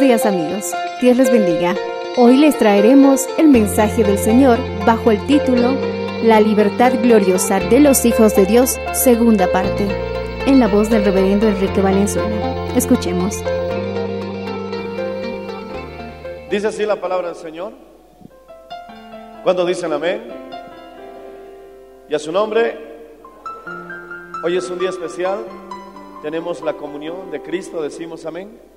Días amigos, Dios les bendiga. Hoy les traeremos el mensaje del Señor bajo el título La libertad gloriosa de los hijos de Dios, segunda parte, en la voz del reverendo Enrique Valenzuela. Escuchemos. Dice así la palabra del Señor. Cuando dicen amén? Y a su nombre, hoy es un día especial. Tenemos la comunión de Cristo, decimos amén.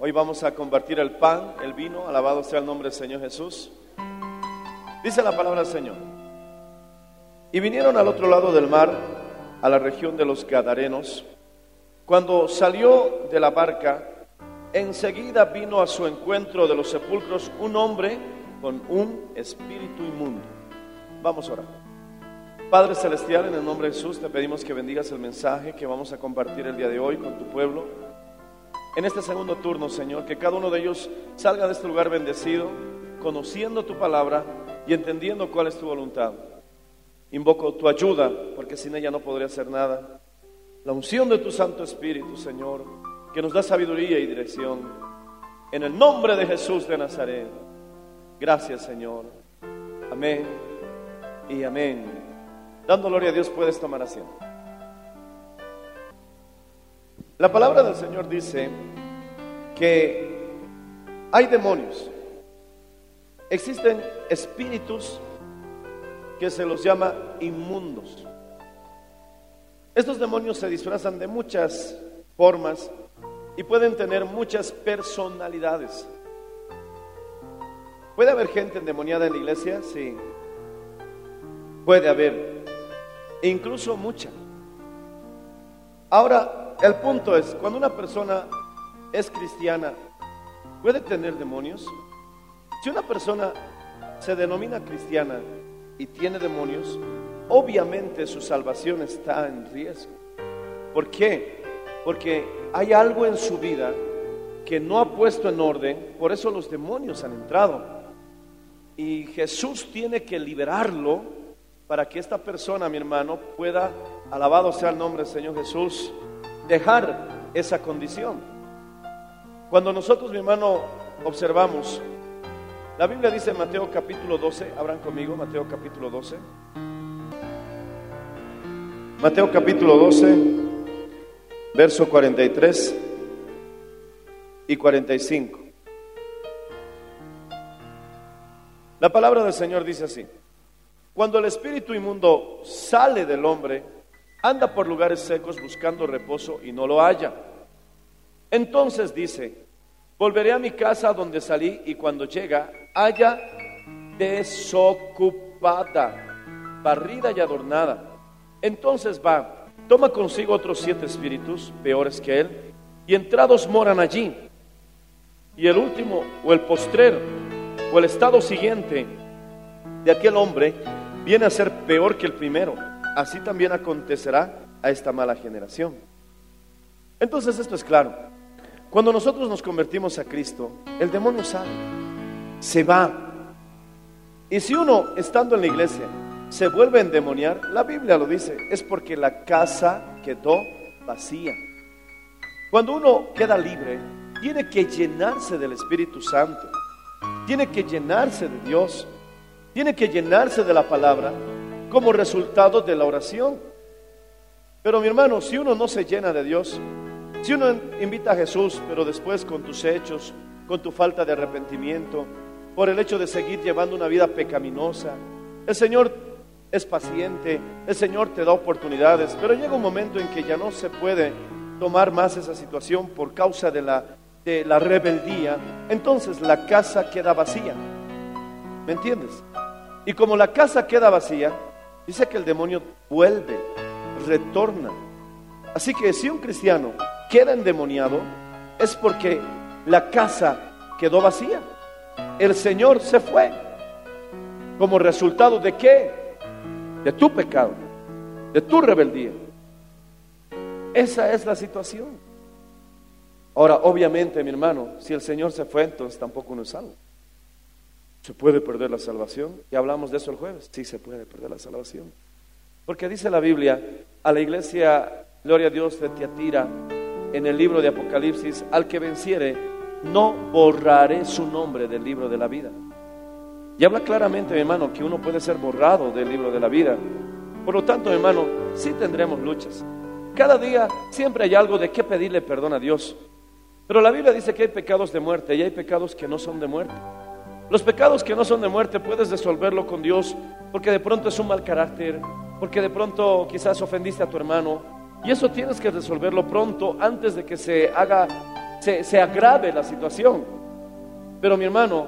Hoy vamos a compartir el pan, el vino, alabado sea el nombre del Señor Jesús. Dice la palabra del Señor. Y vinieron al otro lado del mar, a la región de los Gadarenos. Cuando salió de la barca, enseguida vino a su encuentro de los sepulcros un hombre con un espíritu inmundo. Vamos a orar. Padre Celestial, en el nombre de Jesús te pedimos que bendigas el mensaje que vamos a compartir el día de hoy con tu pueblo. En este segundo turno, Señor, que cada uno de ellos salga de este lugar bendecido, conociendo tu palabra y entendiendo cuál es tu voluntad. Invoco tu ayuda, porque sin ella no podría hacer nada. La unción de tu Santo Espíritu, Señor, que nos da sabiduría y dirección. En el nombre de Jesús de Nazaret. Gracias, Señor. Amén y amén. Dando gloria a Dios, puedes tomar asiento. La palabra del Señor dice que hay demonios. Existen espíritus que se los llama inmundos. Estos demonios se disfrazan de muchas formas y pueden tener muchas personalidades. ¿Puede haber gente endemoniada en la iglesia? Sí. Puede haber. Incluso mucha. Ahora, el punto es, cuando una persona es cristiana, ¿puede tener demonios? Si una persona se denomina cristiana y tiene demonios, obviamente su salvación está en riesgo. ¿Por qué? Porque hay algo en su vida que no ha puesto en orden, por eso los demonios han entrado. Y Jesús tiene que liberarlo para que esta persona, mi hermano, pueda, alabado sea el nombre del Señor Jesús, dejar esa condición. Cuando nosotros, mi hermano, observamos, la Biblia dice en Mateo capítulo 12, abran conmigo, Mateo capítulo 12. Mateo capítulo 12, verso 43 y 45. La palabra del Señor dice así. Cuando el espíritu inmundo sale del hombre, anda por lugares secos buscando reposo y no lo halla. Entonces dice, volveré a mi casa donde salí y cuando llega, haya desocupada, barrida y adornada. Entonces va, toma consigo otros siete espíritus peores que él y entrados moran allí. Y el último o el postrero o el estado siguiente de aquel hombre viene a ser peor que el primero. Así también acontecerá a esta mala generación. Entonces esto es claro. Cuando nosotros nos convertimos a Cristo, el demonio sale, se va. Y si uno, estando en la iglesia, se vuelve a endemoniar, la Biblia lo dice, es porque la casa quedó vacía. Cuando uno queda libre, tiene que llenarse del Espíritu Santo, tiene que llenarse de Dios, tiene que llenarse de la palabra como resultado de la oración. Pero mi hermano, si uno no se llena de Dios, si uno invita a Jesús, pero después con tus hechos, con tu falta de arrepentimiento, por el hecho de seguir llevando una vida pecaminosa, el Señor es paciente, el Señor te da oportunidades, pero llega un momento en que ya no se puede tomar más esa situación por causa de la, de la rebeldía, entonces la casa queda vacía. ¿Me entiendes? Y como la casa queda vacía, dice que el demonio vuelve, retorna. Así que si un cristiano queda endemoniado, es porque la casa quedó vacía. El Señor se fue. ¿Como resultado de qué? De tu pecado, de tu rebeldía. Esa es la situación. Ahora, obviamente, mi hermano, si el Señor se fue, entonces tampoco uno es salvo. ¿Se puede perder la salvación? Y hablamos de eso el jueves. Sí, se puede perder la salvación. Porque dice la Biblia, a la iglesia, gloria a Dios, de Tiatira, en el libro de Apocalipsis, al que venciere, no borraré su nombre del libro de la vida. Y habla claramente, mi hermano, que uno puede ser borrado del libro de la vida. Por lo tanto, hermano, sí tendremos luchas. Cada día siempre hay algo de qué pedirle perdón a Dios. Pero la Biblia dice que hay pecados de muerte y hay pecados que no son de muerte. Los pecados que no son de muerte puedes resolverlo con Dios porque de pronto es un mal carácter, porque de pronto quizás ofendiste a tu hermano. Y eso tienes que resolverlo pronto antes de que se haga, se, se agrave la situación. Pero mi hermano,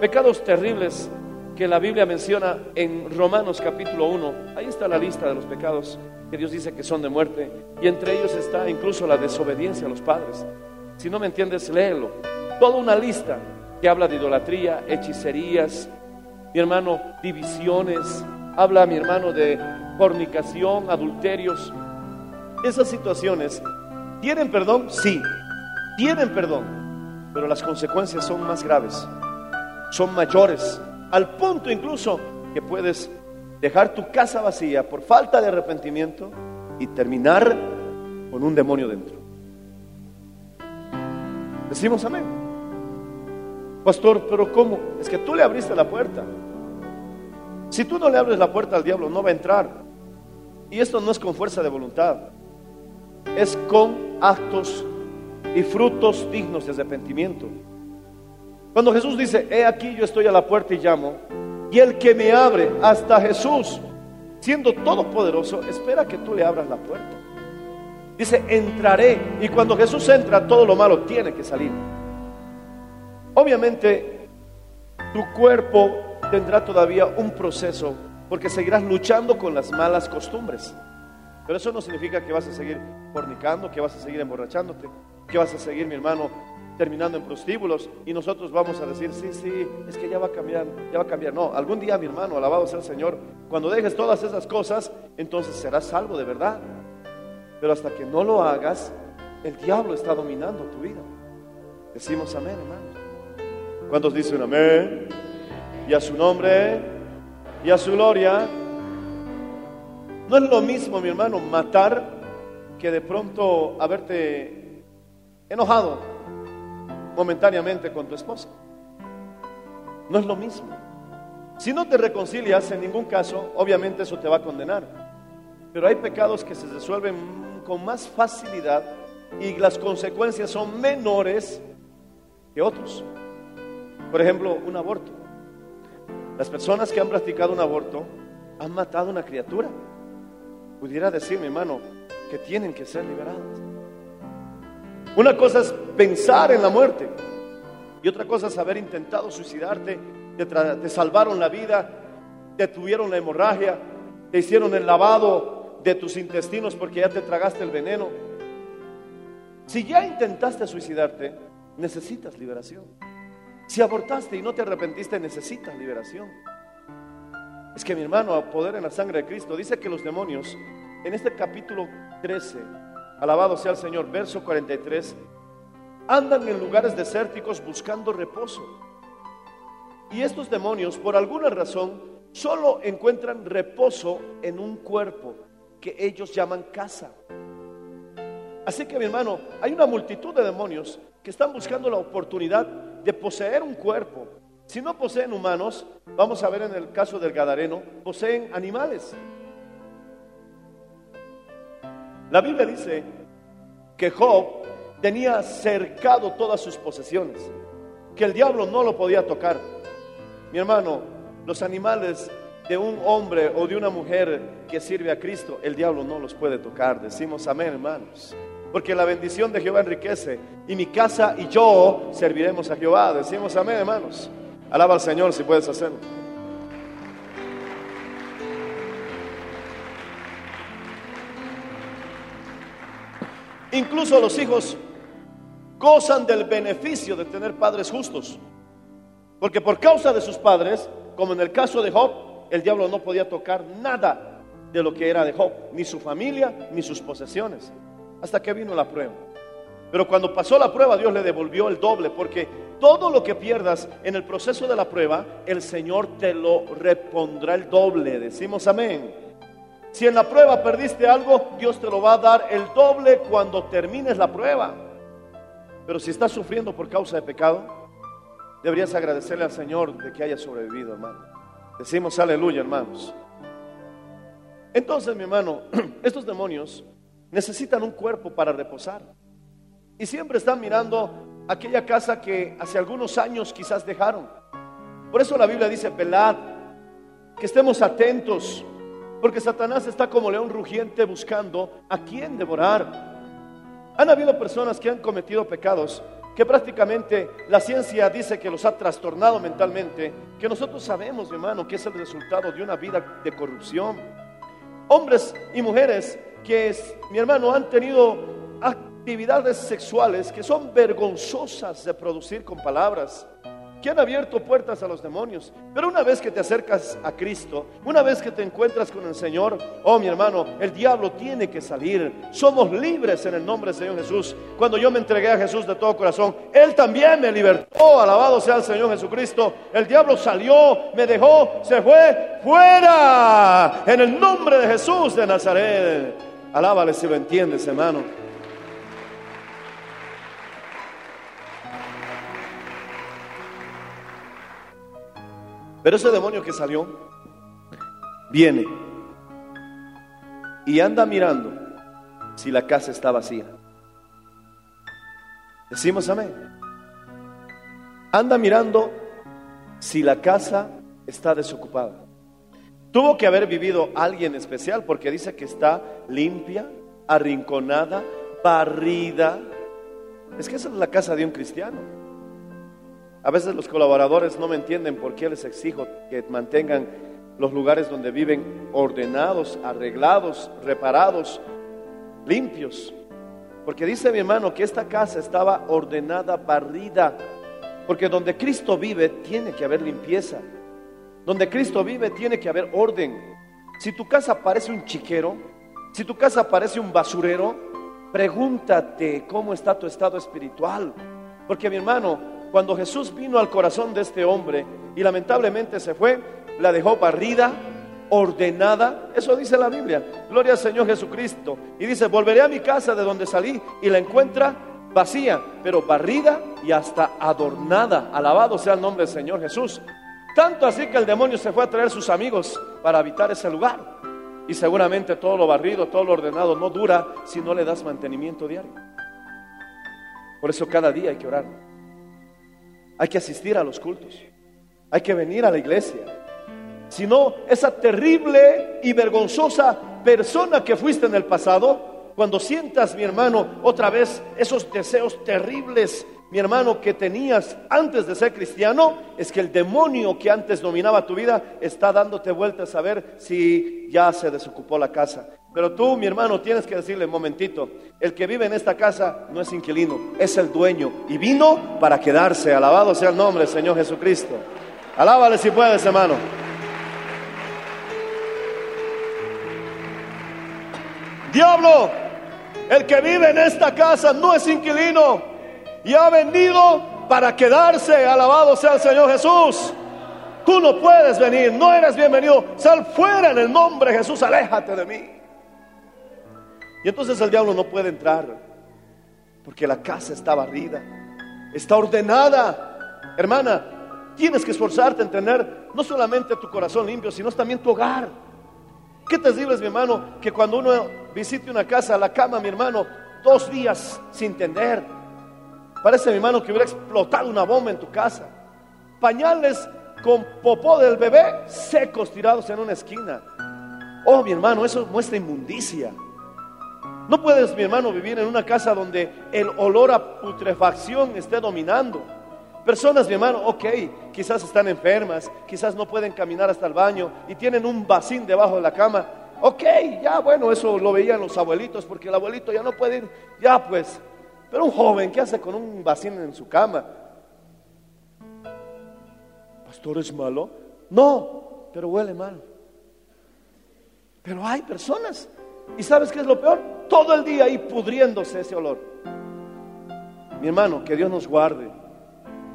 pecados terribles que la Biblia menciona en Romanos capítulo 1, ahí está la lista de los pecados que Dios dice que son de muerte. Y entre ellos está incluso la desobediencia a los padres. Si no me entiendes, léelo. Toda una lista que habla de idolatría, hechicerías, mi hermano, divisiones, habla mi hermano de fornicación, adulterios. Esas situaciones, ¿tienen perdón? Sí, tienen perdón, pero las consecuencias son más graves, son mayores, al punto incluso que puedes dejar tu casa vacía por falta de arrepentimiento y terminar con un demonio dentro. Decimos amén. Pastor, pero ¿cómo? Es que tú le abriste la puerta. Si tú no le abres la puerta al diablo, no va a entrar. Y esto no es con fuerza de voluntad, es con actos y frutos dignos de arrepentimiento. Cuando Jesús dice, he aquí yo estoy a la puerta y llamo, y el que me abre, hasta Jesús, siendo todopoderoso, espera que tú le abras la puerta. Dice, entraré, y cuando Jesús entra, todo lo malo tiene que salir. Obviamente, tu cuerpo tendrá todavía un proceso porque seguirás luchando con las malas costumbres. Pero eso no significa que vas a seguir fornicando, que vas a seguir emborrachándote, que vas a seguir, mi hermano, terminando en prostíbulos y nosotros vamos a decir, sí, sí, es que ya va a cambiar, ya va a cambiar. No, algún día, mi hermano, alabado sea el Señor, cuando dejes todas esas cosas, entonces serás salvo de verdad. Pero hasta que no lo hagas, el diablo está dominando tu vida. Decimos amén, hermano. ¿Cuántos dicen amén? Y a su nombre y a su gloria. No es lo mismo, mi hermano, matar que de pronto haberte enojado momentáneamente con tu esposa. No es lo mismo. Si no te reconcilias en ningún caso, obviamente eso te va a condenar. Pero hay pecados que se resuelven con más facilidad y las consecuencias son menores que otros. Por ejemplo, un aborto. Las personas que han practicado un aborto han matado a una criatura. Pudiera decir, mi hermano, que tienen que ser liberadas. Una cosa es pensar en la muerte y otra cosa es haber intentado suicidarte, te, te salvaron la vida, te tuvieron la hemorragia, te hicieron el lavado de tus intestinos porque ya te tragaste el veneno. Si ya intentaste suicidarte, necesitas liberación. Si abortaste y no te arrepentiste, necesitas liberación. Es que mi hermano, a poder en la sangre de Cristo, dice que los demonios, en este capítulo 13, alabado sea el Señor, verso 43, andan en lugares desérticos buscando reposo. Y estos demonios, por alguna razón, solo encuentran reposo en un cuerpo que ellos llaman casa. Así que mi hermano, hay una multitud de demonios que están buscando la oportunidad de poseer un cuerpo. Si no poseen humanos, vamos a ver en el caso del Gadareno, poseen animales. La Biblia dice que Job tenía cercado todas sus posesiones, que el diablo no lo podía tocar. Mi hermano, los animales de un hombre o de una mujer que sirve a Cristo, el diablo no los puede tocar. Decimos amén, hermanos. Porque la bendición de Jehová enriquece y mi casa y yo serviremos a Jehová. Decimos amén, hermanos. Alaba al Señor si puedes hacerlo. Incluso los hijos gozan del beneficio de tener padres justos. Porque por causa de sus padres, como en el caso de Job, el diablo no podía tocar nada de lo que era de Job, ni su familia, ni sus posesiones, hasta que vino la prueba. Pero cuando pasó la prueba, Dios le devolvió el doble, porque todo lo que pierdas en el proceso de la prueba, el Señor te lo repondrá el doble. Decimos amén. Si en la prueba perdiste algo, Dios te lo va a dar el doble cuando termines la prueba. Pero si estás sufriendo por causa de pecado, deberías agradecerle al Señor de que haya sobrevivido, hermano. Decimos aleluya, hermanos. Entonces, mi hermano, estos demonios necesitan un cuerpo para reposar. Y siempre están mirando aquella casa que hace algunos años quizás dejaron. Por eso la Biblia dice, velad, que estemos atentos, porque Satanás está como león rugiente buscando a quién devorar. Han habido personas que han cometido pecados que prácticamente la ciencia dice que los ha trastornado mentalmente, que nosotros sabemos, hermano, que es el resultado de una vida de corrupción. Hombres y mujeres que, mi hermano, han tenido actividades sexuales que son vergonzosas de producir con palabras, que han abierto puertas a los demonios. Pero una vez que te acercas a Cristo, una vez que te encuentras con el Señor, oh mi hermano, el diablo tiene que salir. Somos libres en el nombre del Señor Jesús. Cuando yo me entregué a Jesús de todo corazón, Él también me libertó. Alabado sea el Señor Jesucristo. El diablo salió, me dejó, se fue fuera. En el nombre de Jesús de Nazaret. Alábale si lo entiendes, hermano. Pero ese demonio que salió viene y anda mirando si la casa está vacía. Decimos amén. Anda mirando si la casa está desocupada. Tuvo que haber vivido alguien especial porque dice que está limpia, arrinconada, barrida. Es que esa es la casa de un cristiano. A veces los colaboradores no me entienden por qué les exijo que mantengan los lugares donde viven ordenados, arreglados, reparados, limpios. Porque dice mi hermano que esta casa estaba ordenada, barrida. Porque donde Cristo vive tiene que haber limpieza. Donde Cristo vive tiene que haber orden. Si tu casa parece un chiquero, si tu casa parece un basurero, pregúntate cómo está tu estado espiritual. Porque mi hermano, cuando Jesús vino al corazón de este hombre y lamentablemente se fue, la dejó barrida, ordenada. Eso dice la Biblia. Gloria al Señor Jesucristo. Y dice, volveré a mi casa de donde salí y la encuentra vacía, pero barrida y hasta adornada. Alabado sea el nombre del Señor Jesús. Tanto así que el demonio se fue a traer sus amigos para habitar ese lugar. Y seguramente todo lo barrido, todo lo ordenado no dura si no le das mantenimiento diario. Por eso cada día hay que orar. Hay que asistir a los cultos. Hay que venir a la iglesia. Si no, esa terrible y vergonzosa persona que fuiste en el pasado, cuando sientas, mi hermano, otra vez esos deseos terribles, mi hermano, que tenías antes de ser cristiano, es que el demonio que antes dominaba tu vida está dándote vueltas a ver si ya se desocupó la casa. Pero tú, mi hermano, tienes que decirle, momentito, el que vive en esta casa no es inquilino, es el dueño y vino para quedarse. Alabado sea el nombre del Señor Jesucristo. Alábale si puedes, hermano. Diablo, el que vive en esta casa no es inquilino y ha venido para quedarse. Alabado sea el Señor Jesús. Tú no puedes venir, no eres bienvenido. Sal fuera en el nombre de Jesús, aléjate de mí. Y entonces el diablo no puede entrar porque la casa está barrida, está ordenada. Hermana, tienes que esforzarte en tener no solamente tu corazón limpio, sino también tu hogar. Qué terrible es, mi hermano, que cuando uno visite una casa, la cama, mi hermano, dos días sin tender. Parece, mi hermano, que hubiera explotado una bomba en tu casa. Pañales con popó del bebé secos tirados en una esquina. Oh, mi hermano, eso muestra inmundicia. No puedes, mi hermano, vivir en una casa donde el olor a putrefacción esté dominando. Personas, mi hermano, ok, quizás están enfermas, quizás no pueden caminar hasta el baño y tienen un vacín debajo de la cama. Ok, ya bueno, eso lo veían los abuelitos porque el abuelito ya no puede ir, ya pues. Pero un joven, ¿qué hace con un vacín en su cama? ¿Pastor es malo? No, pero huele mal. Pero hay personas. ¿Y sabes qué es lo peor? Todo el día ahí pudriéndose ese olor. Mi hermano, que Dios nos guarde.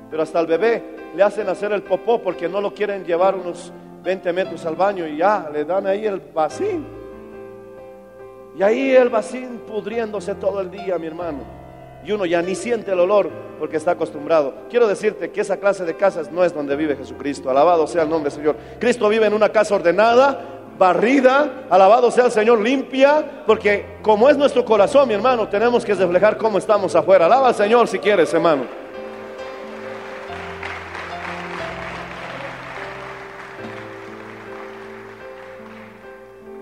Pero hasta el bebé le hacen hacer el popó porque no lo quieren llevar unos 20 metros al baño y ya le dan ahí el vacín. Y ahí el vacín pudriéndose todo el día, mi hermano. Y uno ya ni siente el olor porque está acostumbrado. Quiero decirte que esa clase de casas no es donde vive Jesucristo. Alabado sea el nombre del Señor. Cristo vive en una casa ordenada, barrida, alabado sea el Señor, limpia, porque como es nuestro corazón, mi hermano, tenemos que reflejar cómo estamos afuera. Alaba al Señor si quieres, hermano.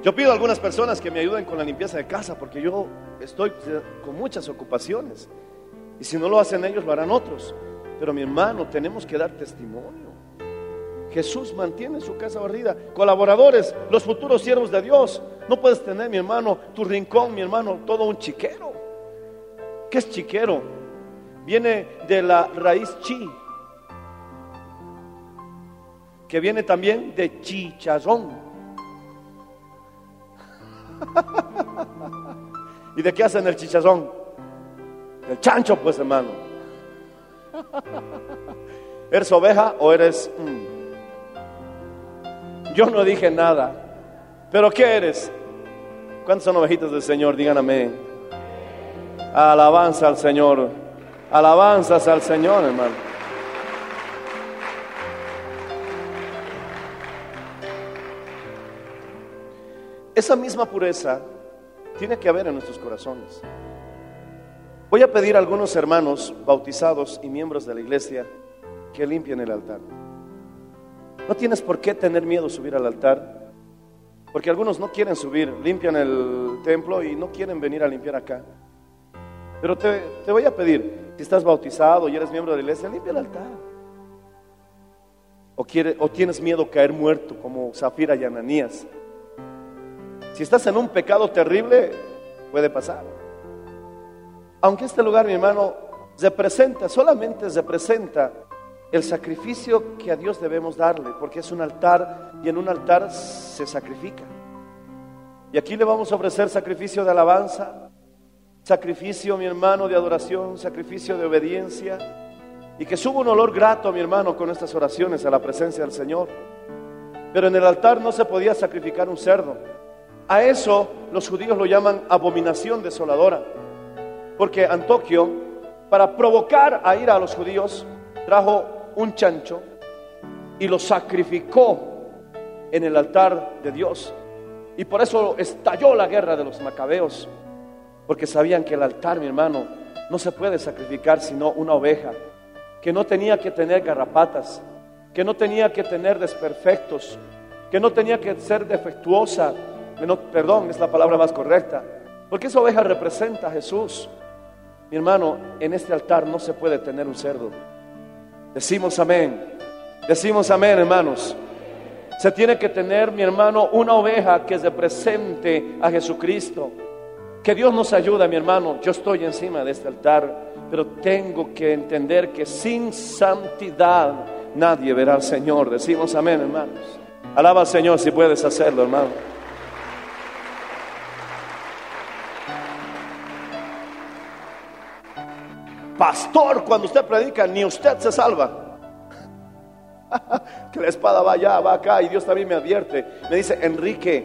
Yo pido a algunas personas que me ayuden con la limpieza de casa porque yo estoy con muchas ocupaciones. Y si no lo hacen ellos, lo harán otros. Pero mi hermano, tenemos que dar testimonio. Jesús mantiene su casa barrida. Colaboradores, los futuros siervos de Dios. No puedes tener, mi hermano, tu rincón, mi hermano, todo un chiquero. ¿Qué es chiquero? Viene de la raíz chi, que viene también de chicharrón. ¿Y de qué hacen el chicharrón? El chancho, pues, hermano. ¿Eres oveja o eres... mm? Yo no dije nada. ¿Pero qué eres? ¿Cuántos son ovejitas del Señor? Digan amén. Alabanza al Señor. Alabanzas al Señor, hermano. Esa misma pureza tiene que haber en nuestros corazones. Voy a pedir a algunos hermanos bautizados y miembros de la iglesia que limpien el altar. No tienes por qué tener miedo subir al altar, porque algunos no quieren subir, limpian el templo y no quieren venir a limpiar acá. Pero te, te voy a pedir, si estás bautizado y eres miembro de la iglesia, limpia el altar. O, o tienes miedo a caer muerto como Zafira y Ananías. Si estás en un pecado terrible, puede pasar. Aunque este lugar, mi hermano, representa, solamente representa el sacrificio que a Dios debemos darle, porque es un altar y en un altar se sacrifica. Y aquí le vamos a ofrecer sacrificio de alabanza, sacrificio, mi hermano, de adoración, sacrificio de obediencia, y que suba un olor grato, mi hermano, con estas oraciones a la presencia del Señor. Pero en el altar no se podía sacrificar un cerdo. A eso los judíos lo llaman abominación desoladora, porque Antoquio, para provocar a ir a los judíos, trajo un chancho y lo sacrificó en el altar de Dios. Y por eso estalló la guerra de los macabeos, porque sabían que el altar, mi hermano, no se puede sacrificar sino una oveja, que no tenía que tener garrapatas, que no tenía que tener desperfectos, que no tenía que ser defectuosa, perdón, es la palabra más correcta, porque esa oveja representa a Jesús. Mi hermano, en este altar no se puede tener un cerdo. Decimos amén. Decimos amén, hermanos. Se tiene que tener, mi hermano, una oveja que represente a Jesucristo. Que Dios nos ayude, mi hermano. Yo estoy encima de este altar, pero tengo que entender que sin santidad nadie verá al Señor. Decimos amén, hermanos. Alaba al Señor si puedes hacerlo, hermano. Pastor, cuando usted predica, ni usted se salva. que la espada va allá, va acá, y Dios también me advierte. Me dice, Enrique,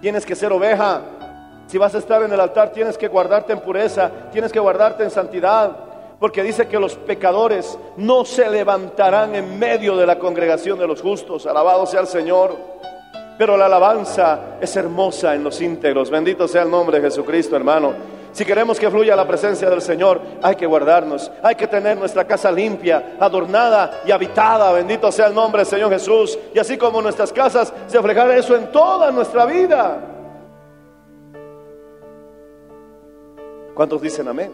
tienes que ser oveja. Si vas a estar en el altar, tienes que guardarte en pureza, tienes que guardarte en santidad. Porque dice que los pecadores no se levantarán en medio de la congregación de los justos. Alabado sea el Señor. Pero la alabanza es hermosa en los íntegros. Bendito sea el nombre de Jesucristo, hermano. Si queremos que fluya la presencia del Señor, hay que guardarnos, hay que tener nuestra casa limpia, adornada y habitada. Bendito sea el nombre del Señor Jesús. Y así como nuestras casas, se reflejará eso en toda nuestra vida. ¿Cuántos dicen amén?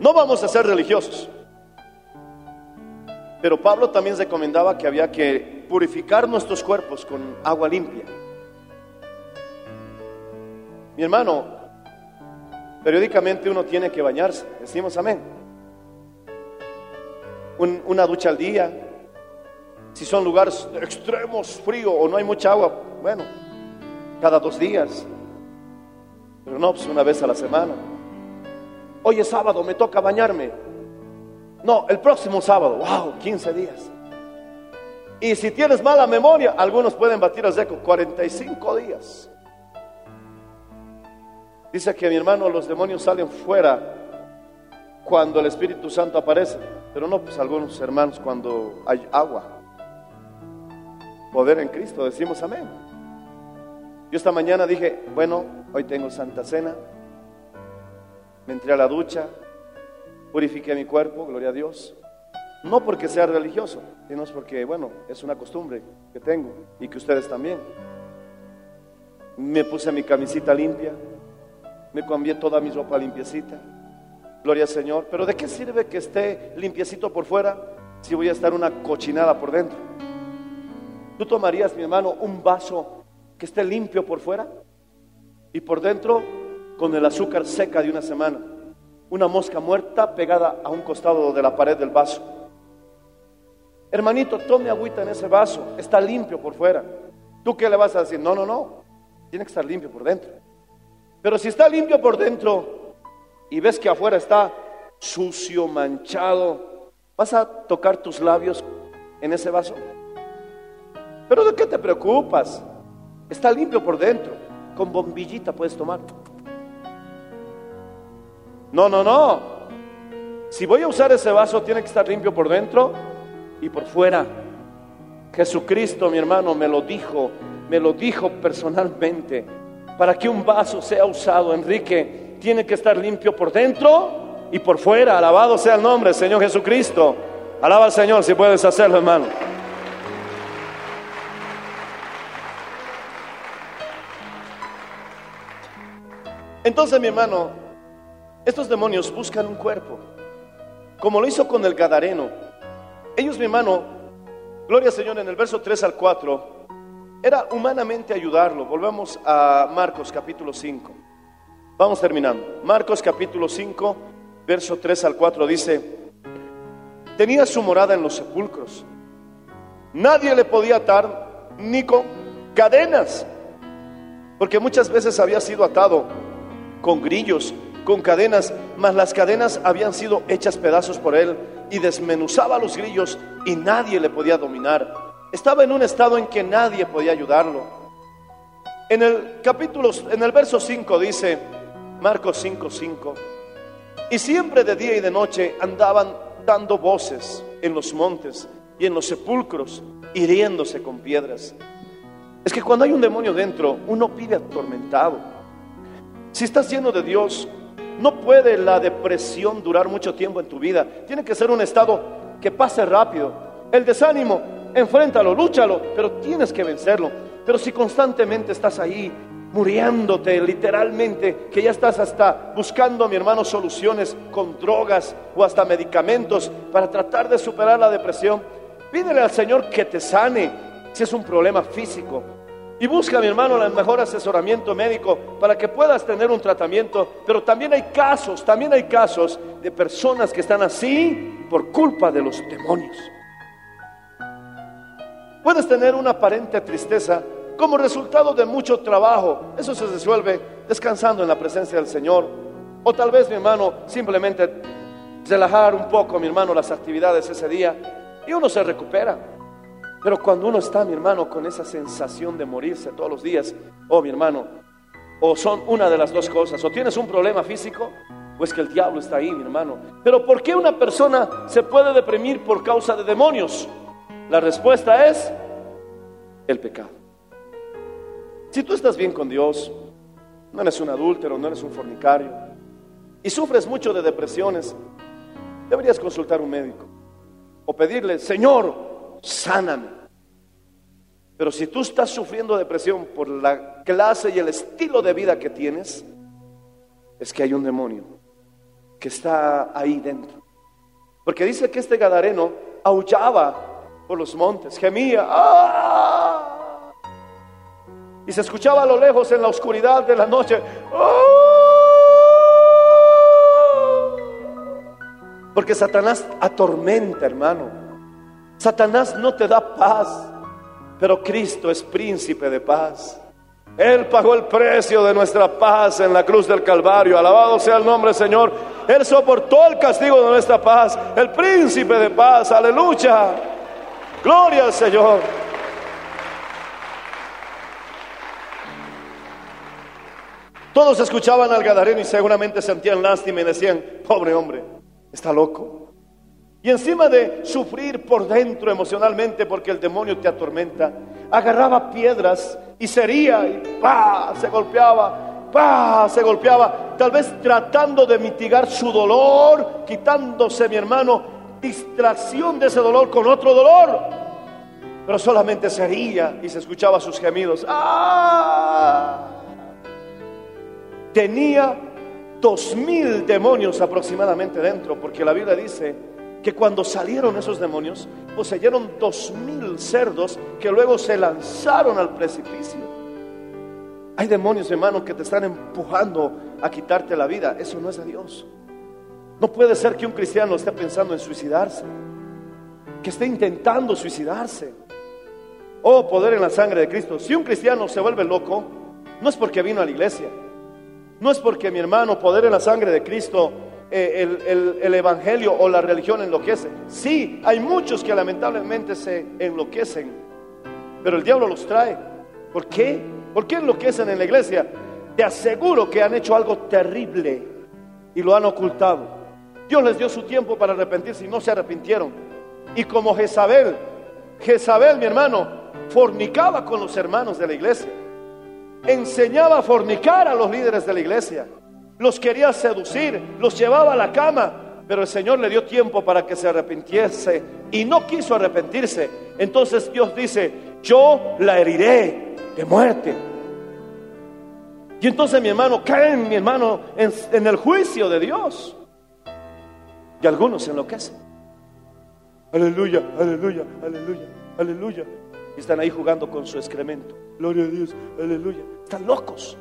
No vamos a ser religiosos. Pero Pablo también recomendaba que había que purificar nuestros cuerpos con agua limpia. Mi hermano, periódicamente uno tiene que bañarse, decimos amén. Un- una ducha al día. Si son lugares extremos, frío o no hay mucha agua, bueno, cada dos días. Pero no, pues una vez a la semana. Hoy es sábado, me toca bañarme. No, el próximo sábado, wow, 15 días. Y si tienes mala memoria, algunos pueden batir al seco 45 días. Dice que mi hermano, los demonios salen fuera cuando el Espíritu Santo aparece, pero no, pues algunos hermanos cuando hay agua. Poder en Cristo, decimos amén. Yo esta mañana dije, bueno, hoy tengo Santa Cena, me entré a la ducha, purifiqué mi cuerpo, gloria a Dios. No porque sea religioso, sino porque, bueno, es una costumbre que tengo y que ustedes también. Me puse mi camisita limpia, me cambié toda mi ropa limpiecita. Gloria al Señor. Pero ¿de qué sirve que esté limpiecito por fuera si voy a estar una cochinada por dentro? ¿Tú tomarías, mi hermano, un vaso que esté limpio por fuera y por dentro con el azúcar seca de una semana? Una mosca muerta pegada a un costado de la pared del vaso. Hermanito, tome agüita en ese vaso, está limpio por fuera. ¿Tú qué le vas a decir? No, no, no, tiene que estar limpio por dentro. Pero si está limpio por dentro y ves que afuera está sucio, manchado, ¿vas a tocar tus labios en ese vaso? ¿Pero de qué te preocupas? Está limpio por dentro, con bombillita puedes tomar. No, no, no. Si voy a usar ese vaso, tiene que estar limpio por dentro y por fuera. Jesucristo, mi hermano, me lo dijo, me lo dijo personalmente. Para que un vaso sea usado, Enrique, tiene que estar limpio por dentro y por fuera. Alabado sea el nombre, Señor Jesucristo. Alaba al Señor si puedes hacerlo, hermano. Entonces, mi hermano, estos demonios buscan un cuerpo, como lo hizo con el Gadareno. Ellos, mi hermano, gloria al Señor, en el verso 3 al 4, era humanamente ayudarlo. Volvemos a Marcos capítulo 5. Vamos terminando. Marcos capítulo 5, verso 3 al 4 dice, tenía su morada en los sepulcros. Nadie le podía atar ni con cadenas, porque muchas veces había sido atado con grillos, con cadenas, mas las cadenas habían sido hechas pedazos por él y desmenuzaba los grillos y nadie le podía dominar. Estaba en un estado en que nadie podía ayudarlo. En el capítulo, en el verso 5 dice, Marcos 5, 5, y siempre de día y de noche andaban dando voces en los montes y en los sepulcros, hiriéndose con piedras. Es que cuando hay un demonio dentro, uno vive atormentado. Si estás lleno de Dios, no puede la depresión durar mucho tiempo en tu vida. Tiene que ser un estado que pase rápido. El desánimo, enfréntalo, lúchalo, pero tienes que vencerlo. Pero si constantemente estás ahí muriéndote literalmente, que ya estás hasta buscando, mi hermano, soluciones con drogas o hasta medicamentos para tratar de superar la depresión, pídele al Señor que te sane si es un problema físico. Y busca, mi hermano, el mejor asesoramiento médico para que puedas tener un tratamiento. Pero también hay casos, también hay casos de personas que están así por culpa de los demonios. Puedes tener una aparente tristeza como resultado de mucho trabajo. Eso se resuelve descansando en la presencia del Señor. O tal vez, mi hermano, simplemente relajar un poco, mi hermano, las actividades ese día y uno se recupera. Pero cuando uno está, mi hermano, con esa sensación de morirse todos los días, oh, mi hermano, o son una de las dos cosas, o tienes un problema físico, o es que el diablo está ahí, mi hermano. Pero ¿por qué una persona se puede deprimir por causa de demonios? La respuesta es el pecado. Si tú estás bien con Dios, no eres un adúltero, no eres un fornicario, y sufres mucho de depresiones, deberías consultar a un médico o pedirle, Señor, sáname. Pero si tú estás sufriendo depresión por la clase y el estilo de vida que tienes, es que hay un demonio que está ahí dentro. Porque dice que este Gadareno aullaba por los montes, gemía, ¡ah! y se escuchaba a lo lejos en la oscuridad de la noche, ¡ah! porque Satanás atormenta, hermano. Satanás no te da paz, pero Cristo es príncipe de paz. Él pagó el precio de nuestra paz en la cruz del Calvario. Alabado sea el nombre Señor. Él soportó el castigo de nuestra paz. El príncipe de paz. Aleluya. Gloria al Señor. Todos escuchaban al Gadareno y seguramente sentían lástima y decían, pobre hombre, está loco. Y encima de sufrir por dentro emocionalmente porque el demonio te atormenta, agarraba piedras y sería y pa, se golpeaba, pa, se golpeaba, tal vez tratando de mitigar su dolor, quitándose mi hermano distracción de ese dolor con otro dolor. Pero solamente sería y se escuchaba sus gemidos. ¡Ah! Tenía dos mil demonios aproximadamente dentro, porque la Biblia dice que cuando salieron esos demonios, poseyeron dos mil cerdos que luego se lanzaron al precipicio. Hay demonios, hermano, que te están empujando a quitarte la vida. Eso no es de Dios. No puede ser que un cristiano esté pensando en suicidarse, que esté intentando suicidarse. Oh, poder en la sangre de Cristo. Si un cristiano se vuelve loco, no es porque vino a la iglesia, no es porque mi hermano, poder en la sangre de Cristo, eh, el, el- el evangelio o la religión enloquece. Sí, hay muchos que lamentablemente se enloquecen, pero el diablo los trae. ¿Por qué? ¿Por qué enloquecen en la iglesia? Te aseguro que han hecho algo terrible y lo han ocultado. Dios les dio su tiempo para arrepentirse y no se arrepintieron. Y como Jezabel, Jezabel, mi hermano, fornicaba con los hermanos de la iglesia enseñaba a fornicar a los líderes de la iglesia, los quería seducir, los llevaba a la cama, pero el Señor le dio tiempo para que se arrepintiese y no quiso arrepentirse. Entonces Dios dice, yo la heriré de muerte. Y entonces mi hermano, caen mi hermano en, en el juicio de Dios. Y algunos se enloquecen. Aleluya, aleluya, aleluya, aleluya. Y están ahí jugando con su excremento. Gloria a Dios, aleluya. Están locos.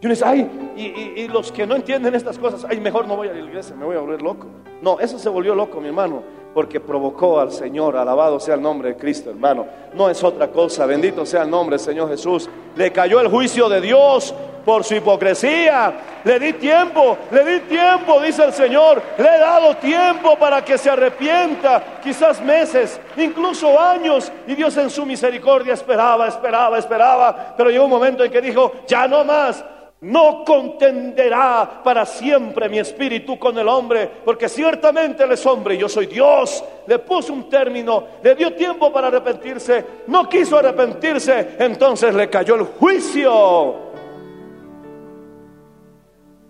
Y uno dice, ay, y, y- y los que no entienden estas cosas, ay, mejor no voy a la iglesia, me voy a volver loco. No, eso se volvió loco, mi hermano, porque provocó al Señor, alabado sea el nombre de Cristo, hermano. No es otra cosa, bendito sea el nombre Señor Jesús. Le cayó el juicio de Dios por su hipocresía. Le di tiempo, le di tiempo, dice el Señor. Le he dado tiempo para que se arrepienta, quizás meses, incluso años. Y Dios en su misericordia esperaba, esperaba, esperaba. Pero llegó un momento en que dijo, ya no más. No contenderá para siempre mi espíritu con el hombre, porque ciertamente él es hombre yo soy Dios. Le puso un término, le dio tiempo para arrepentirse, no quiso arrepentirse, entonces le cayó el juicio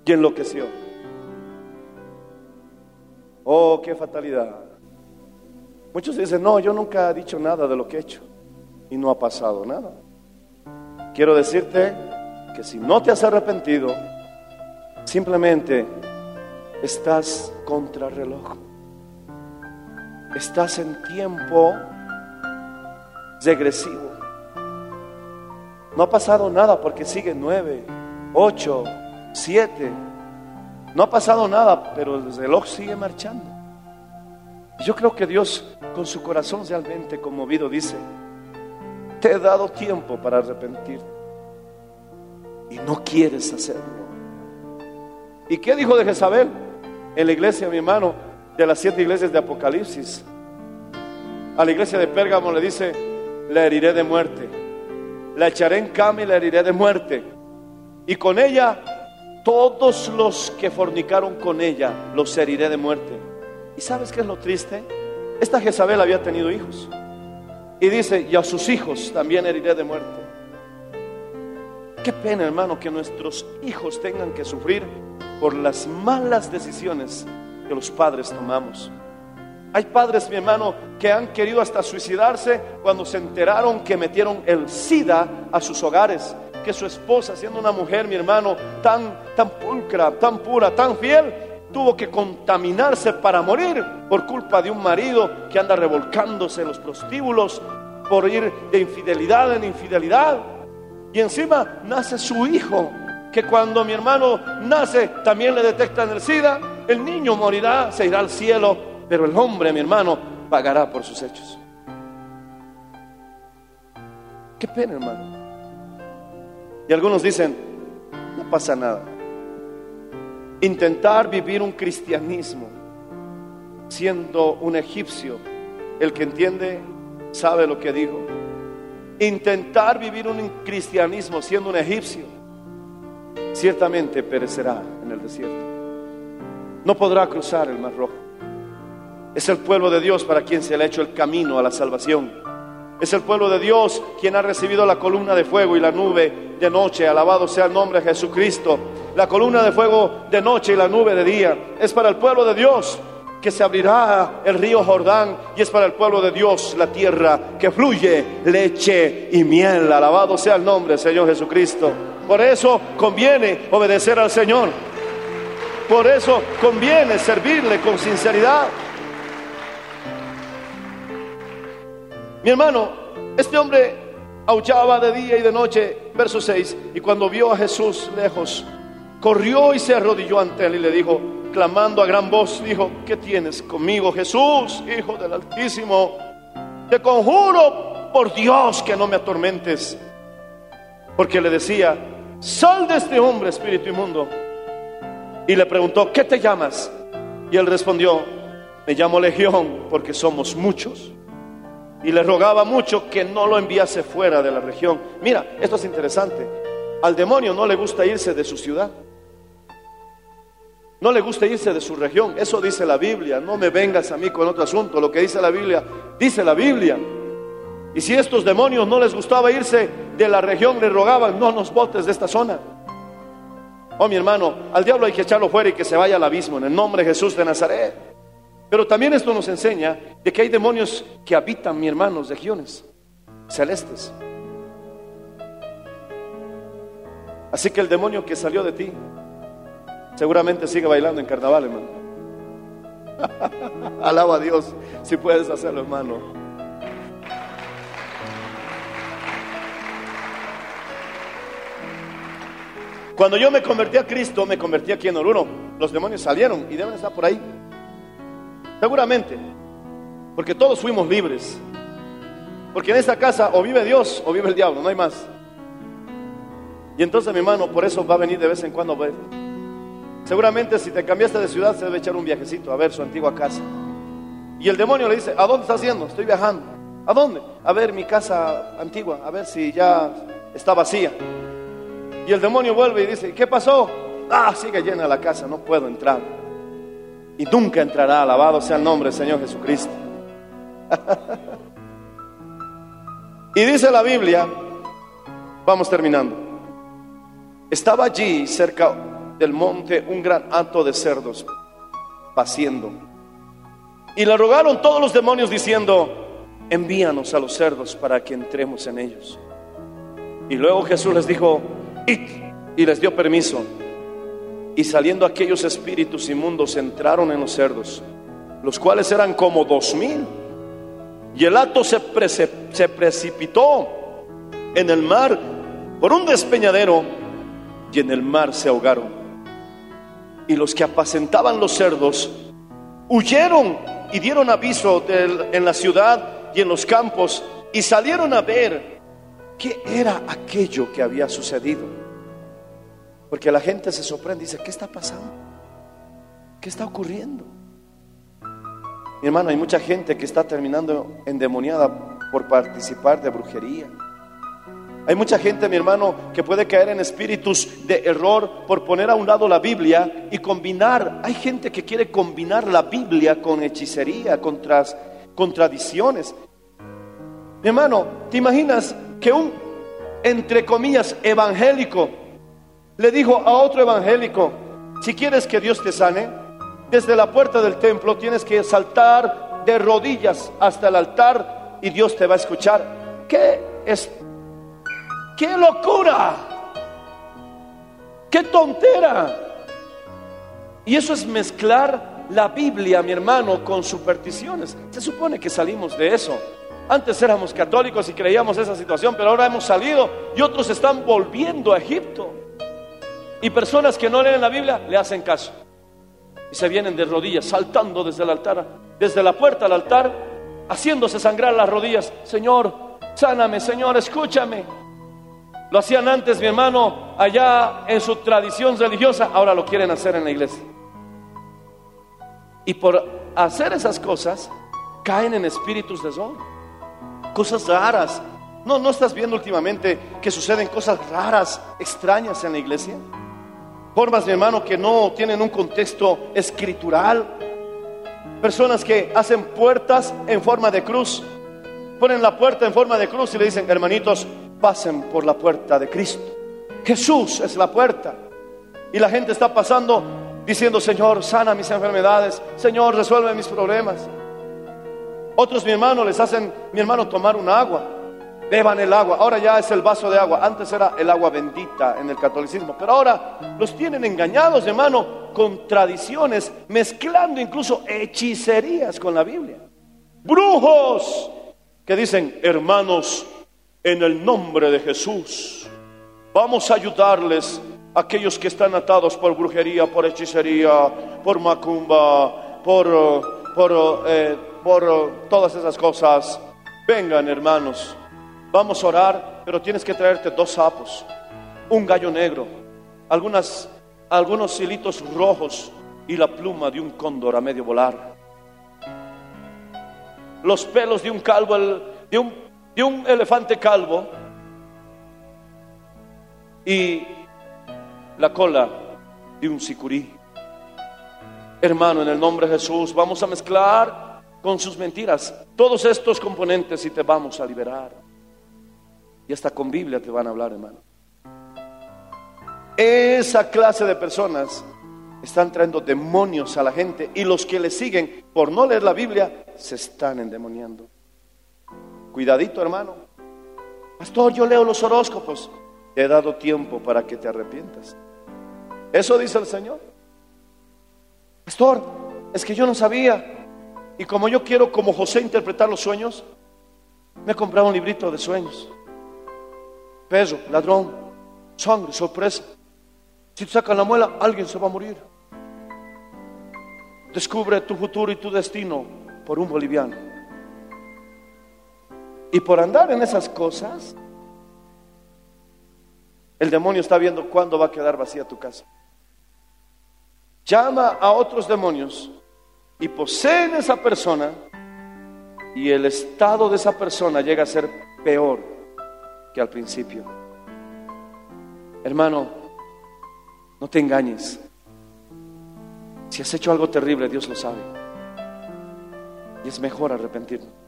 y enloqueció. Oh, qué fatalidad. Muchos dicen, no, yo nunca he dicho nada de lo que he hecho y no ha pasado nada. Quiero decirte que si no te has arrepentido, simplemente estás contra reloj. Estás en tiempo regresivo. No ha pasado nada porque sigue nueve, ocho, siete. No ha pasado nada, pero el reloj sigue marchando. Yo creo que Dios, con su corazón realmente conmovido, dice, te he dado tiempo para arrepentirte y no quieres hacerlo. ¿Y qué dijo de Jezabel? en la iglesia, mi hermano, de las siete iglesias de Apocalipsis. A la iglesia de Pérgamo le dice, la heriré de muerte. La echaré en cama y la heriré de muerte. Y con ella, todos los que fornicaron con ella, los heriré de muerte. ¿Y sabes qué es lo triste? Esta Jezabel había tenido hijos. Y dice, y a sus hijos también heriré de muerte. Qué pena, hermano, que nuestros hijos tengan que sufrir por las malas decisiones que los padres tomamos. Hay padres, mi hermano, que han querido hasta suicidarse cuando se enteraron que metieron el SIDA a sus hogares, que su esposa, siendo una mujer, mi hermano, tan tan pulcra, tan pura, tan fiel, tuvo que contaminarse para morir por culpa de un marido que anda revolcándose en los prostíbulos por ir de infidelidad en infidelidad. Y encima nace su hijo, que cuando mi hermano nace también le detectan el SIDA, el niño morirá, se irá al cielo, pero el hombre, mi hermano, pagará por sus hechos. Qué pena, hermano. Y algunos dicen, no pasa nada. Intentar vivir un cristianismo siendo un egipcio, el que entiende sabe lo que dijo. Intentar vivir un cristianismo siendo un egipcio, ciertamente perecerá en el desierto. No podrá cruzar el mar rojo. Es el pueblo de Dios para quien se le ha hecho el camino a la salvación. Es el pueblo de Dios quien ha recibido la columna de fuego y la nube de noche. Alabado sea el nombre de Jesucristo. La columna de fuego de noche y la nube de día. Es para el pueblo de Dios que se abrirá el río Jordán y es para el pueblo de Dios la tierra que fluye leche y miel. Alabado sea el nombre, Señor Jesucristo. Por eso conviene obedecer al Señor. Por eso conviene servirle con sinceridad. Mi hermano, este hombre aullaba de día y de noche, verso 6, y cuando vio a Jesús lejos, corrió y se arrodilló ante él y le dijo, clamando a gran voz, dijo, ¿qué tienes conmigo, Jesús, Hijo del Altísimo? Te conjuro por Dios que no me atormentes. Porque le decía, sal de este hombre, espíritu inmundo. Y le preguntó, ¿qué te llamas? Y él respondió, me llamo Legión porque somos muchos. Y le rogaba mucho que no lo enviase fuera de la región. Mira, esto es interesante. Al demonio no le gusta irse de su ciudad. No le gusta irse de su región. Eso dice la Biblia. No me vengas a mí con otro asunto. Lo que dice la Biblia, dice la Biblia. Y si estos demonios no les gustaba irse de la región, le rogaban, no nos botes de esta zona. Oh, mi hermano, al diablo hay que echarlo fuera y que se vaya al abismo en el nombre de Jesús de Nazaret. Pero también esto nos enseña de que hay demonios que habitan, mi hermanos, regiones celestes. Así que el demonio que salió de ti seguramente sigue bailando en carnaval, hermano. Alaba a Dios si puedes hacerlo, hermano. Cuando yo me convertí a Cristo, me convertí aquí en Oruro. Los demonios salieron y deben estar por ahí. Seguramente. Porque todos fuimos libres. Porque en esta casa o vive Dios o vive el diablo, no hay más. Y entonces mi hermano, por eso va a venir de vez en cuando ver. Seguramente si te cambiaste de ciudad se debe echar un viajecito a ver su antigua casa. Y el demonio le dice, ¿a dónde estás yendo? Estoy viajando. ¿A dónde? A ver mi casa antigua, a ver si ya está vacía. Y el demonio vuelve y dice, ¿qué pasó? Ah, sigue llena la casa, no puedo entrar. Y nunca entrará, alabado sea el nombre del Señor Jesucristo. y dice la Biblia, vamos terminando, estaba allí cerca del monte un gran hato de cerdos paciendo. Y le rogaron todos los demonios diciendo, envíanos a los cerdos para que entremos en ellos. Y luego Jesús les dijo, y les dio permiso. Y saliendo aquellos espíritus inmundos entraron en los cerdos, los cuales eran como dos mil. Y el se, se precipitó en el mar por un despeñadero y en el mar se ahogaron. Y los que apacentaban los cerdos huyeron y dieron aviso en la ciudad y en los campos y salieron a ver qué era aquello que había sucedido. Porque la gente se sorprende y dice, ¿qué está pasando? ¿Qué está ocurriendo? Mi hermano, hay mucha gente que está terminando endemoniada por participar de brujería. Hay mucha gente, mi hermano, que puede caer en espíritus de error por poner a un lado la Biblia y combinar. Hay gente que quiere combinar la Biblia con hechicería, con contradicciones. Mi hermano, ¿te imaginas que un, entre comillas, evangélico le dijo a otro evangélico, si quieres que Dios te sane, desde la puerta del templo tienes que saltar de rodillas hasta el altar y Dios te va a escuchar? ¿Qué es ¡Qué locura! ¡Qué tontera! Y eso es mezclar la Biblia, mi hermano, con supersticiones. Se supone que salimos de eso. Antes éramos católicos y creíamos esa situación, pero ahora hemos salido y otros están volviendo a Egipto. Y personas que no leen la Biblia le hacen caso. Y se vienen de rodillas, saltando desde el altar, desde la puerta al altar, haciéndose sangrar las rodillas. Señor, sáname, Señor, escúchame. Lo hacían antes, mi hermano, allá en su tradición religiosa, ahora lo quieren hacer en la iglesia. Y por hacer esas cosas, caen en espíritus de sol. Cosas raras. No, no estás viendo últimamente que suceden cosas raras, extrañas en la iglesia. Formas, mi hermano, que no tienen un contexto escritural. Personas que hacen puertas en forma de cruz. Ponen la puerta en forma de cruz y le dicen, hermanitos, pasen por la puerta de Cristo. Jesús es la puerta. Y la gente está pasando diciendo, Señor, sana mis enfermedades. Señor, resuelve mis problemas. Otros, mi hermano, les hacen, mi hermano, tomar un agua. Beban el agua. Ahora ya es el vaso de agua. Antes era el agua bendita en el catolicismo. Pero ahora los tienen engañados, hermano, con tradiciones, mezclando incluso hechicerías con la Biblia. Brujos que dicen, hermanos, en el nombre de Jesús, vamos a ayudarles a aquellos que están atados por brujería, por hechicería, por macumba, por, por, eh, por eh, todas esas cosas. Vengan, hermanos, vamos a orar, pero tienes que traerte dos sapos, un gallo negro, algunas, algunos hilitos rojos y la pluma de un cóndor a medio volar. Los pelos de un calvo, de un de un elefante calvo y la cola de un sicurí. Hermano, en el nombre de Jesús, vamos a mezclar con sus mentiras todos estos componentes y te vamos a liberar. Y hasta con Biblia te van a hablar, hermano. Esa clase de personas están trayendo demonios a la gente y los que le siguen por no leer la Biblia se están endemoniando. Cuidadito, hermano. Pastor, yo leo los horóscopos. Te he dado tiempo para que te arrepientas. Eso dice el Señor. Pastor, es que yo no sabía. Y como yo quiero, como José, interpretar los sueños, me he comprado un librito de sueños. Peso, ladrón, sangre, sorpresa. Si te sacan la muela, alguien se va a morir. Descubre tu futuro y tu destino por un boliviano. Y por andar en esas cosas, el demonio está viendo cuándo va a quedar vacía tu casa. Llama a otros demonios y poseen esa persona y el estado de esa persona llega a ser peor que al principio. Hermano, no te engañes. Si has hecho algo terrible, Dios lo sabe. Y es mejor arrepentirnos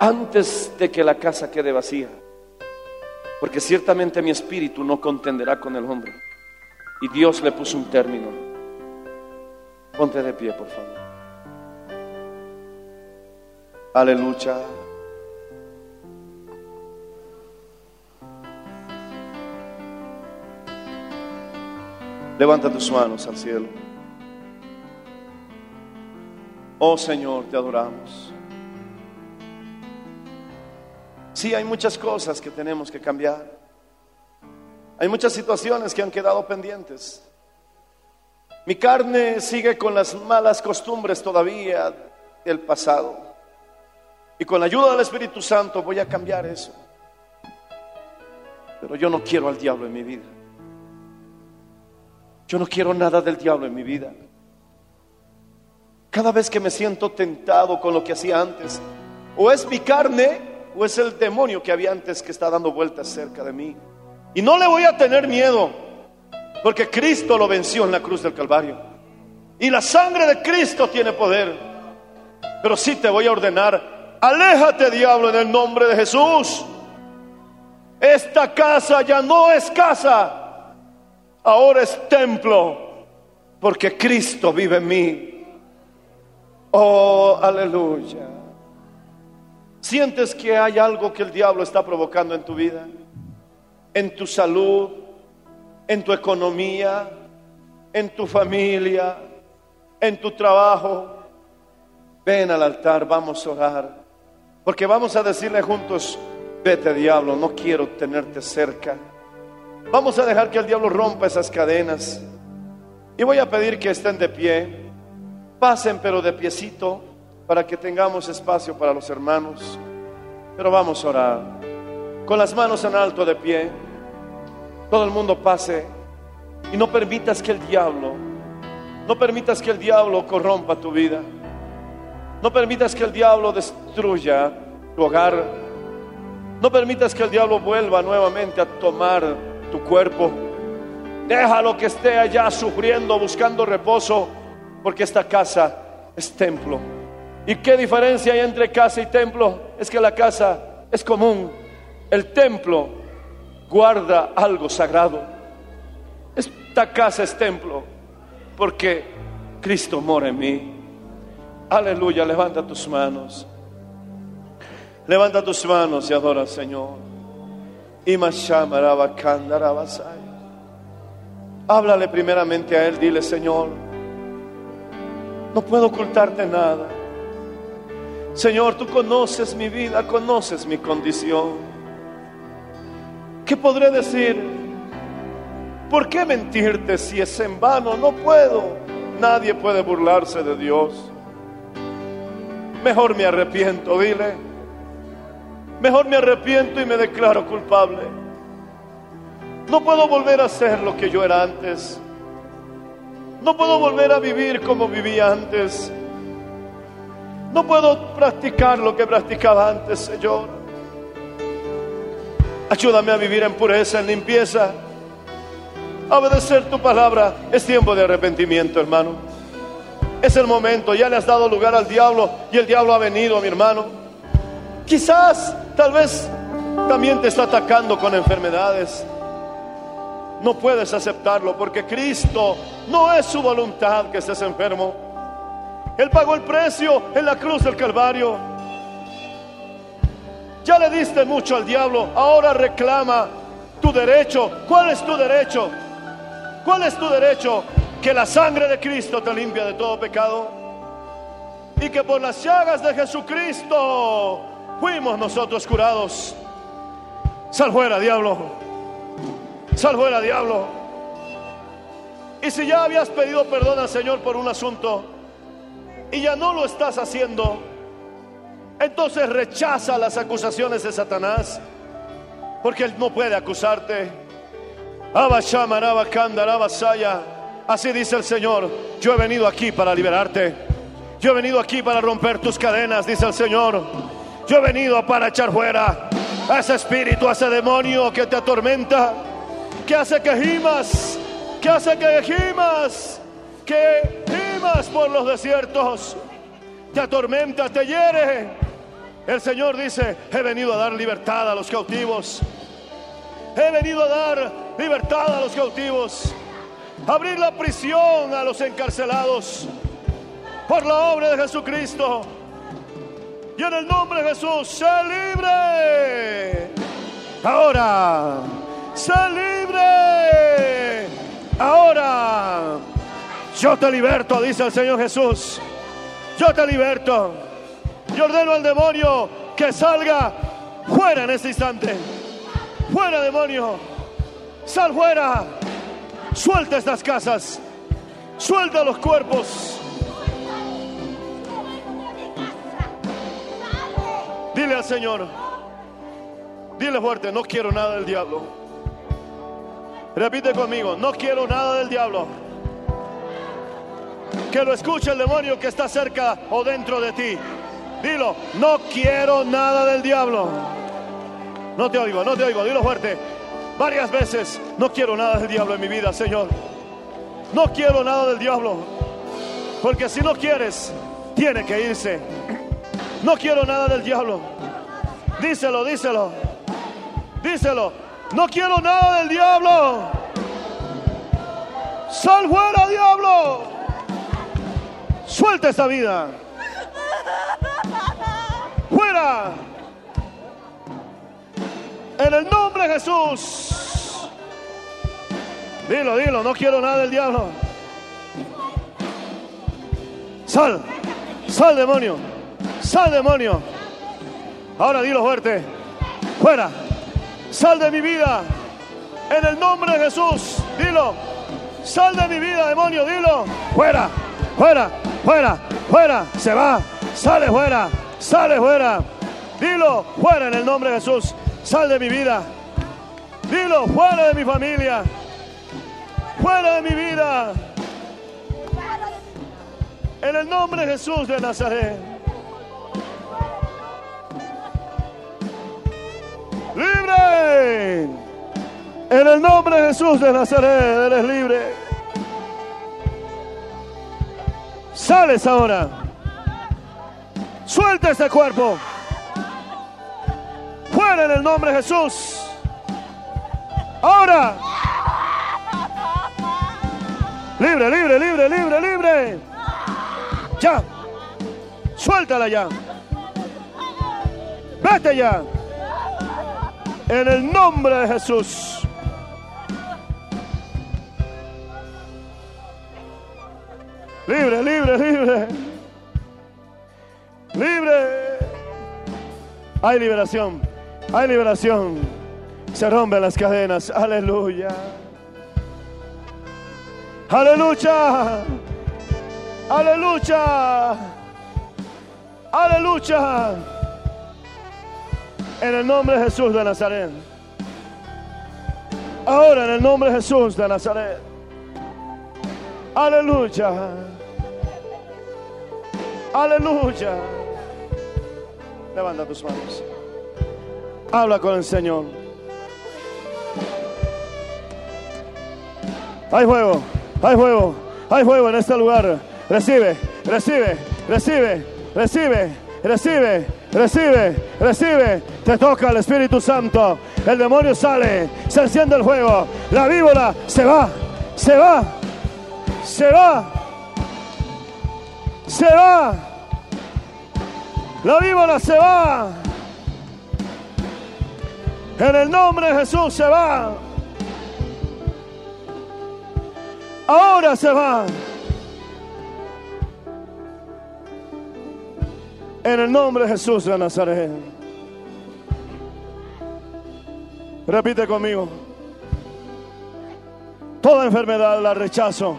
antes de que la casa quede vacía. Porque ciertamente mi espíritu no contenderá con el hombre. Y Dios le puso un término. Ponte de pie, por favor. Aleluya. Levanta tus manos al cielo. Oh Señor, te adoramos. Sí, hay muchas cosas que tenemos que cambiar. Hay muchas situaciones que han quedado pendientes. Mi carne sigue con las malas costumbres todavía del pasado. Y con la ayuda del Espíritu Santo voy a cambiar eso. Pero yo no quiero al diablo en mi vida. Yo no quiero nada del diablo en mi vida. Cada vez que me siento tentado con lo que hacía antes, o es mi carne o es el demonio que había antes que está dando vueltas cerca de mí. Y no le voy a tener miedo, porque Cristo lo venció en la cruz del Calvario. Y la sangre de Cristo tiene poder. Pero sí te voy a ordenar, aléjate diablo en el nombre de Jesús. Esta casa ya no es casa, ahora es templo, porque Cristo vive en mí. Oh, aleluya. ¿Sientes que hay algo que el diablo está provocando en tu vida? En tu salud, en tu economía, en tu familia, en tu trabajo. Ven al altar, vamos a orar. Porque vamos a decirle juntos, vete diablo, no quiero tenerte cerca. Vamos a dejar que el diablo rompa esas cadenas. Y voy a pedir que estén de pie. Pasen pero de piecito para que tengamos espacio para los hermanos. Pero vamos a orar. Con las manos en alto de pie. Todo el mundo pase. Y no permitas que el diablo, no permitas que el diablo corrompa tu vida. No permitas que el diablo destruya tu hogar. No permitas que el diablo vuelva nuevamente a tomar tu cuerpo. Déjalo que esté allá sufriendo, buscando reposo, porque esta casa es templo. ¿Y qué diferencia hay entre casa y templo? Es que la casa es común. El templo guarda algo sagrado. Esta casa es templo porque Cristo mora en mí. Aleluya, levanta tus manos. Levanta tus manos y adora al Señor. Háblale primeramente a Él, dile Señor, no puedo ocultarte nada. Señor, tú conoces mi vida, conoces mi condición. ¿Qué podré decir? ¿Por qué mentirte si es en vano? No puedo. Nadie puede burlarse de Dios. Mejor me arrepiento, dile. Mejor me arrepiento y me declaro culpable. No puedo volver a ser lo que yo era antes. No puedo volver a vivir como vivía antes. No puedo practicar lo que practicaba antes, Señor. Ayúdame a vivir en pureza, en limpieza. A obedecer tu palabra. Es tiempo de arrepentimiento, hermano. Es el momento. Ya le has dado lugar al diablo y el diablo ha venido, mi hermano. Quizás, tal vez, también te está atacando con enfermedades. No puedes aceptarlo porque Cristo no es su voluntad que estés enfermo. Él pagó el precio en la cruz del Calvario. Ya le diste mucho al diablo, ahora reclama tu derecho. ¿Cuál es tu derecho? ¿Cuál es tu derecho? Que la sangre de Cristo te limpia de todo pecado. Y que por las llagas de Jesucristo fuimos nosotros curados. Sal fuera, diablo. Sal fuera, diablo. Y si ya habías pedido perdón al Señor por un asunto y ya no lo estás haciendo, entonces rechaza las acusaciones de Satanás, porque él no puede acusarte. Así dice el Señor, yo he venido aquí para liberarte. Yo he venido aquí para romper tus cadenas, dice el Señor. Yo he venido para echar fuera a ese espíritu, a ese demonio que te atormenta, que hace que gimas, que hace que gimas, que gimas por los desiertos, te atormenta, te hiere. El Señor dice, he venido a dar libertad a los cautivos. He venido a dar libertad a los cautivos. Abrir la prisión a los encarcelados. Por la obra de Jesucristo. Y en el nombre de Jesús, sé libre. Ahora, sé libre. Ahora, yo te liberto, dice el Señor Jesús. Yo te liberto. Yo ordeno al demonio que salga fuera en este instante. Fuera, demonio. Sal fuera. Suelta estas casas. Suelta los cuerpos. Dile al Señor. Dile fuerte, no quiero nada del diablo. Repite conmigo, no quiero nada del diablo. Que lo escuche el demonio que está cerca o dentro de ti. Dilo, no quiero nada del diablo. No te oigo, no te oigo, dilo fuerte. Varias veces, no quiero nada del diablo en mi vida, Señor. No quiero nada del diablo. Porque si no quieres, tiene que irse. No quiero nada del diablo. Díselo, díselo. Díselo. No quiero nada del diablo. Sal fuera, diablo. Suelta esta vida. Fuera. En el nombre de Jesús. Dilo, dilo, no quiero nada del diablo. Sal, sal demonio, sal demonio. Ahora dilo fuerte. Fuera. Sal de mi vida. En el nombre de Jesús. Dilo. Sal de mi vida, demonio. Dilo. Fuera. Fuera. Fuera. Fuera. Se va. Sale fuera. Sale fuera. Dilo. Fuera en el nombre de Jesús. Sal de mi vida. Dilo. Fuera de mi familia. Fuera de mi vida. En el nombre de Jesús de Nazaret. Libre. En el nombre de Jesús de Nazaret, eres libre. Sales ahora. Suelta ese cuerpo. Fuera en el nombre de Jesús. Ahora. Libre, libre, libre, libre, libre. Ya. Suéltala ya. Vete ya. En el nombre de Jesús. Libre, libre, libre. Libre. Hay liberación. Hay liberación. Se rompen las cadenas. Aleluya. Aleluya. Aleluya. Aleluya. En el nombre de Jesús de Nazaret. Ahora en el nombre de Jesús de Nazaret. Aleluya. Aleluya. Levanta tus manos. Habla con el Señor. Hay fuego, hay fuego, hay fuego en este lugar. Recibe, recibe, recibe, recibe, recibe, recibe, recibe. Te toca el Espíritu Santo. El demonio sale, se enciende el fuego. La víbora se va, se va, se va, se va. La víbora se va. En el nombre de Jesús se va. Ahora se va. En el nombre de Jesús de Nazaret. Repite conmigo. Toda enfermedad la rechazo.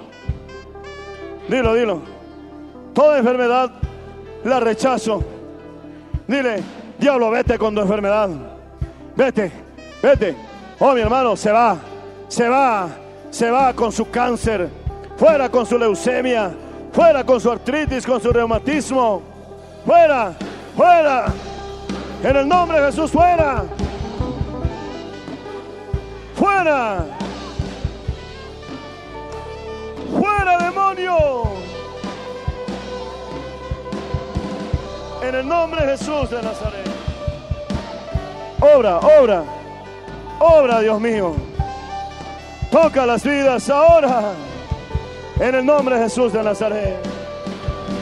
Dilo, dilo. Toda enfermedad la rechazo. Dile, diablo, vete con tu enfermedad. Vete, vete. Oh, mi hermano, se va, se va, se va con su cáncer. Fuera con su leucemia. Fuera con su artritis, con su reumatismo. Fuera, fuera. En el nombre de Jesús, fuera. Fuera. Fuera, demonio. En el nombre de Jesús de Nazaret. Obra, obra, obra, Dios mío. Toca las vidas ahora. En el nombre de Jesús de Nazaret.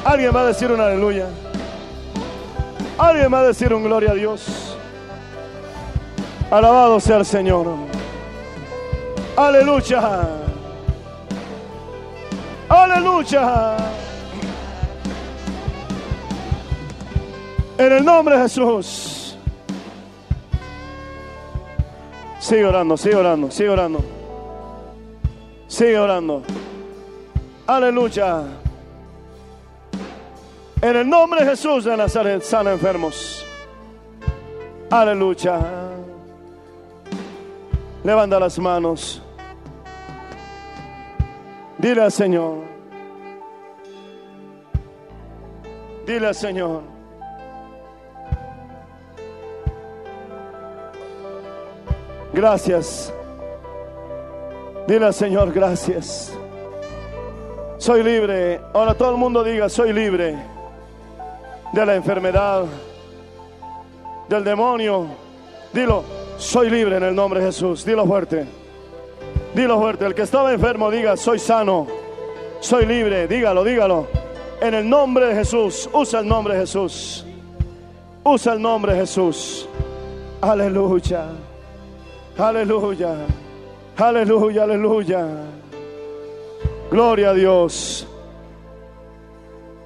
Alguien va a decir un aleluya. Alguien va a decir un gloria a Dios. Alabado sea el Señor. Aleluya. Aleluya. En el nombre de Jesús. Sigue orando, sigue orando, sigue orando. Sigue orando. Aleluya. En el nombre de Jesús de Nazaret, sana enfermos. Aleluya. Levanta las manos. Dile al Señor. Dile al Señor. Gracias. Dile al Señor, gracias. Soy libre. Ahora todo el mundo diga, soy libre de la enfermedad, del demonio. Dilo, soy libre en el nombre de Jesús. Dilo fuerte. Dilo fuerte. El que estaba enfermo diga, soy sano. Soy libre. Dígalo, dígalo. En el nombre de Jesús. Usa el nombre de Jesús. Usa el nombre de Jesús. Aleluya. Aleluya. Aleluya, aleluya. Gloria a Dios.